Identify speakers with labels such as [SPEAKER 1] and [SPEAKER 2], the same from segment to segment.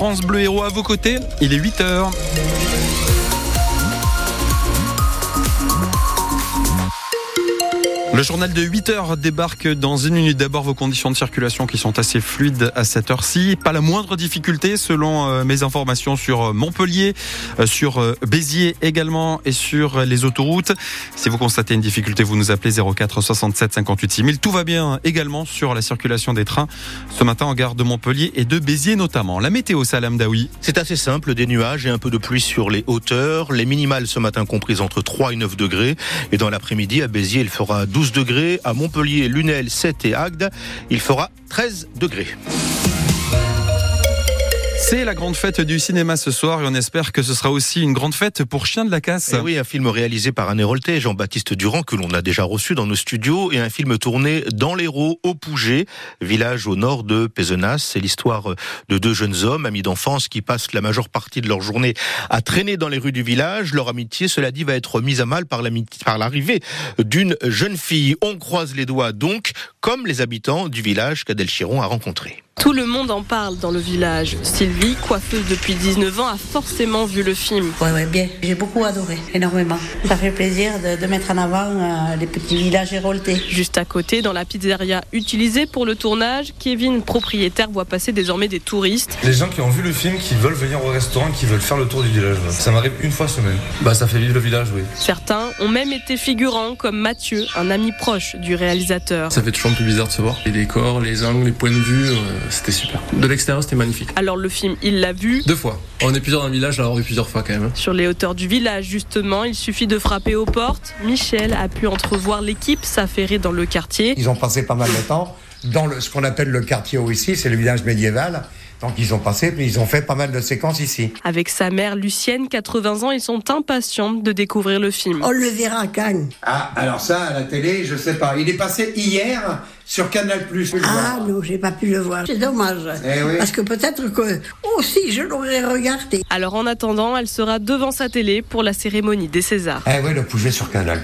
[SPEAKER 1] France Bleu Héros à vos côtés. Il est 8 Le journal de 8 heures débarque dans une minute. D'abord, vos conditions de circulation qui sont assez fluides à cette heure-ci. Pas la moindre difficulté selon euh, mes informations sur euh, Montpellier, euh, sur Béziers également et sur les autoroutes. Si vous constatez une difficulté, vous nous appelez 04 67 58 6000. Tout va bien également sur la circulation des trains ce matin en gare de Montpellier et de Béziers notamment. La météo, Salam Daoui.
[SPEAKER 2] C'est assez simple, des nuages et un peu de pluie sur les hauteurs. Les minimales ce matin comprises entre 3 et 9 degrés. Et dans l'après-midi, à Béziers, il fera 12 degrés. À Montpellier, Lunel, 7 et Agde, il fera 13 degrés.
[SPEAKER 1] C'est la grande fête du cinéma ce soir et on espère que ce sera aussi une grande fête pour Chien de la Casse.
[SPEAKER 2] Et eh oui, un film réalisé par un Héroltais, Jean-Baptiste Durand, que l'on a déjà reçu dans nos studios, et un film tourné dans l'Hérault, au Pouget, village au nord de Pézenas. C'est l'histoire de deux jeunes hommes, amis d'enfance, qui passent la majeure partie de leur journée à traîner dans les rues du village. Leur amitié, cela dit, va être mise à mal par l'arrivée d'une jeune fille. On croise les doigts donc, comme les habitants du village qu'Adèle Chiron a rencontré.
[SPEAKER 3] Tout le monde en parle dans le village. Sylvie, coiffeuse depuis 19 ans, a forcément vu le film.
[SPEAKER 4] Ouais, ouais, bien. J'ai beaucoup adoré, énormément. Ça fait plaisir de, mettre en avant euh, les petits villages héroltés.
[SPEAKER 3] Juste à côté, dans la pizzeria utilisée pour le tournage, Kevin, propriétaire, voit passer désormais des touristes.
[SPEAKER 5] Les gens qui ont vu le film, qui veulent venir au restaurant, qui veulent faire le tour du village. Ça m'arrive une fois semaine. Bah, ça fait vivre le village, oui.
[SPEAKER 3] Certains ont même été figurants, comme Mathieu, un ami proche du réalisateur.
[SPEAKER 5] Ça fait toujours un peu bizarre de se voir. Les décors, les angles, les points de vue. Euh, c'était super. De l'extérieur, c'était magnifique.
[SPEAKER 3] Alors le film, il l'a vu
[SPEAKER 5] Deux fois. On est plusieurs dans le village, à l'avoir vu plusieurs fois quand même.
[SPEAKER 3] Sur les hauteurs du village, justement, il suffit de frapper aux portes. Michel a pu entrevoir l'équipe s'affairer dans le quartier.
[SPEAKER 6] Ils ont passé pas mal de temps dans le, ce qu'on appelle le quartier haut ici, c'est le village médiéval. Donc ils ont passé, ils ont fait pas mal de séquences ici.
[SPEAKER 3] Avec sa mère Lucienne, 80 ans, ils sont impatients de découvrir le film.
[SPEAKER 4] On le verra à Cannes.
[SPEAKER 6] Ah, alors ça, à la télé, je sais pas. Il est passé hier sur Canal+.
[SPEAKER 4] Ah non, j'ai pas pu le voir. C'est dommage. Eh Parce que peut-être que aussi je l'aurais regardé.
[SPEAKER 3] Alors en attendant, elle sera devant sa télé pour la cérémonie des Césars.
[SPEAKER 6] Eh oui, le poulet sur Canal+,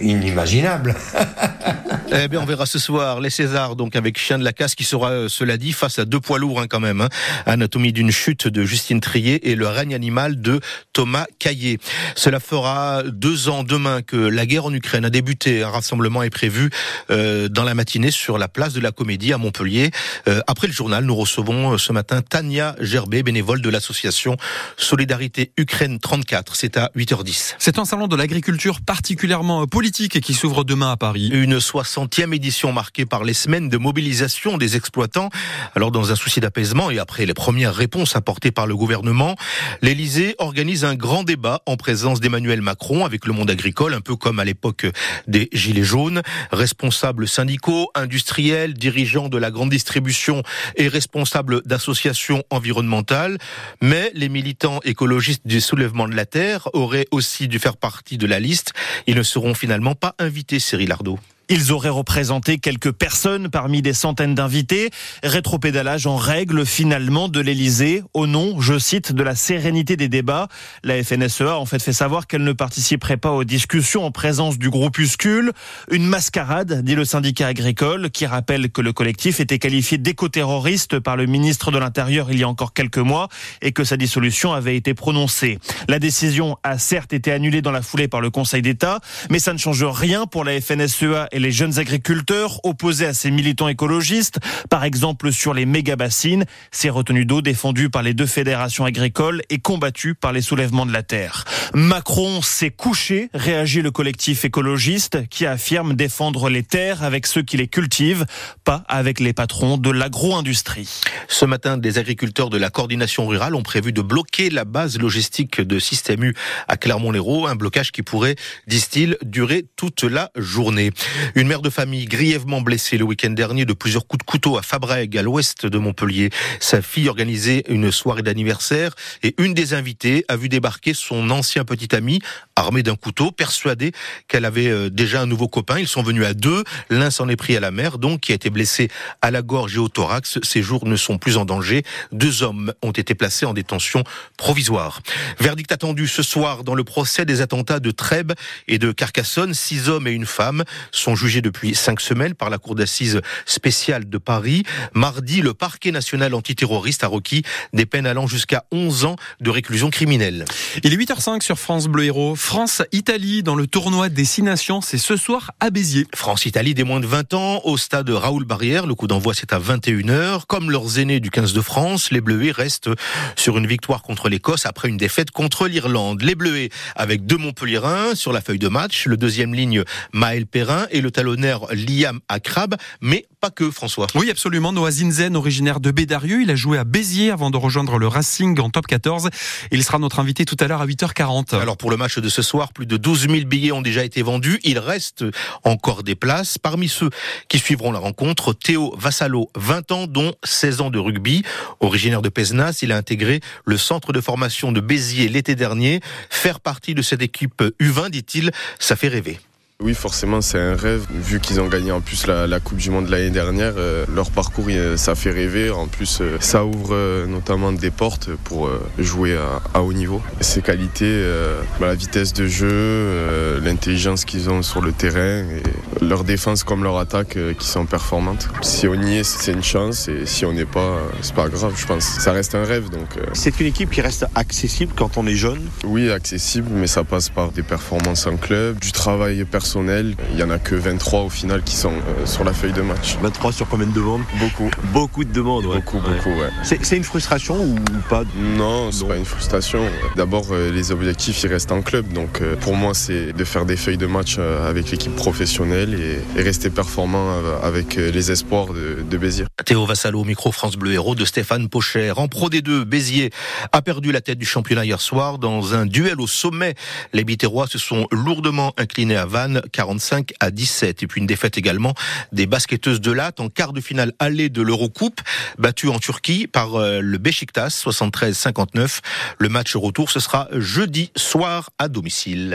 [SPEAKER 6] inimaginable.
[SPEAKER 2] eh bien, on verra ce soir les Césars, donc avec Chien de la Casse, qui sera, euh, cela dit, face à deux poids lourds hein, quand même. Hein. Anatomie d'une chute de Justine Trier et Le règne animal de Thomas Caillé. Cela fera deux ans demain que la guerre en Ukraine a débuté. Un rassemblement est prévu euh, dans la matinée sur la place de la Comédie à Montpellier. Euh, après le journal, nous recevons ce matin Tania Gerbet, bénévole de l'association Solidarité Ukraine 34. C'est à 8h10.
[SPEAKER 1] C'est un salon de l'agriculture particulièrement politique qui s'ouvre demain à Paris.
[SPEAKER 2] Une 60e édition marquée par les semaines de mobilisation des exploitants. Alors dans un souci d'apaisement et après les premières réponses apportées par le gouvernement, l'Élysée organise un grand débat en présence d'Emmanuel Macron avec le monde agricole, un peu comme à l'époque des Gilets jaunes, responsables syndicaux, industriels, dirigeants de la grande distribution et responsables d'associations environnementales. Mais les militants écologistes du soulèvement de la Terre auraient aussi dû faire partie de la liste. Ils ne seront finalement pas invités, Cyril Ardo.
[SPEAKER 7] Ils auraient représenté quelques personnes parmi des centaines d'invités. Rétropédalage en règle finalement de l'Elysée au nom, je cite, de la sérénité des débats. La FNSEA en fait fait savoir qu'elle ne participerait pas aux discussions en présence du groupuscule. Une mascarade, dit le syndicat agricole, qui rappelle que le collectif était qualifié d'éco-terroriste par le ministre de l'Intérieur il y a encore quelques mois et que sa dissolution avait été prononcée. La décision a certes été annulée dans la foulée par le Conseil d'État, mais ça ne change rien pour la FNSEA et les jeunes agriculteurs opposés à ces militants écologistes, par exemple sur les méga-bassines, ces retenues d'eau défendues par les deux fédérations agricoles et combattues par les soulèvements de la terre. Macron s'est couché, réagit le collectif écologiste qui affirme défendre les terres avec ceux qui les cultivent, pas avec les patrons de l'agro-industrie.
[SPEAKER 2] Ce matin, des agriculteurs de la coordination rurale ont prévu de bloquer la base logistique de Système U à Clermont-Lérault, un blocage qui pourrait, disent-ils, durer toute la journée. Une mère de famille grièvement blessée le week-end dernier de plusieurs coups de couteau à Fabrègue, à l'ouest de Montpellier. Sa fille organisait une soirée d'anniversaire et une des invitées a vu débarquer son ancien petit ami armé d'un couteau, persuadé qu'elle avait euh, déjà un nouveau copain. Ils sont venus à deux. L'un s'en est pris à la mère, donc, qui a été blessé à la gorge et au thorax. Ses jours ne sont plus en danger. Deux hommes ont été placés en détention provisoire. Verdict attendu ce soir dans le procès des attentats de Trèbes et de Carcassonne. Six hommes et une femme sont sont jugés depuis cinq semaines par la Cour d'assises spéciale de Paris. Mardi, le parquet national antiterroriste a requis des peines allant jusqu'à 11 ans de réclusion criminelle.
[SPEAKER 1] Il est 8h05 sur France Bleu Héros. France-Italie dans le tournoi Destination, c'est ce soir à Béziers.
[SPEAKER 2] France-Italie des moins de 20 ans au stade Raoul Barrière. Le coup d'envoi c'est à 21h. Comme leurs aînés du 15 de France, les Bleuets restent sur une victoire contre l'Écosse après une défaite contre l'Irlande. Les Bleuets avec deux Montpellierins sur la feuille de match, le deuxième ligne Maël Perrin et le talonnaire Liam Akrab, mais pas que François.
[SPEAKER 1] Oui, absolument. Noah Zinzen, originaire de Bédarieux, il a joué à Béziers avant de rejoindre le Racing en top 14. Il sera notre invité tout à l'heure à 8h40.
[SPEAKER 2] Alors pour le match de ce soir, plus de 12 000 billets ont déjà été vendus. Il reste encore des places. Parmi ceux qui suivront la rencontre, Théo Vassalo, 20 ans, dont 16 ans de rugby. Originaire de Pézenas, il a intégré le centre de formation de Béziers l'été dernier. Faire partie de cette équipe U20, dit-il, ça fait rêver.
[SPEAKER 8] Oui, forcément, c'est un rêve. Vu qu'ils ont gagné en plus la, Coupe du Monde l'année dernière, euh, leur parcours, ça fait rêver. En plus, euh, ça ouvre euh, notamment des portes pour jouer à, haut niveau. Ses qualités, bah, la vitesse de jeu, l'intelligence qu'ils ont sur le terrain, et leur défense comme leur attaque qui sont performantes. Si on y est, c'est une chance, et si on n'est pas, c'est pas grave, je pense. Ça reste un rêve. donc.
[SPEAKER 9] C'est une équipe qui reste accessible quand on est jeune?
[SPEAKER 8] Oui, accessible, mais ça passe par des performances en club, du travail personnel il y en a que 23 au final qui sont euh, sur la feuille de match.
[SPEAKER 9] 23 sur combien de demandes?
[SPEAKER 8] Beaucoup.
[SPEAKER 9] Beaucoup de demandes,
[SPEAKER 8] Beaucoup, beaucoup, ouais.
[SPEAKER 9] C'est une frustration ou pas?
[SPEAKER 8] Non, c'est pas une frustration. D'abord, euh, les objectifs, ils restent en club. Donc, euh, pour moi, c'est de faire des feuilles de match avec l'équipe professionnelle et, rester performant avec les espoirs de, de Béziers.
[SPEAKER 2] Théo Vassalo, micro France Bleu Héros de Stéphane Pocher. En Pro D2, Béziers a perdu la tête du championnat hier soir dans un duel au sommet. Les Biterrois se sont lourdement inclinés à Vannes 45 à 17. Et puis une défaite également des basketteuses de Latte en quart de finale allée de l'Eurocoupe, battue en Turquie par euh, le Beşiktaş 73-59. Le match retour, ce sera jeudi soir à domicile.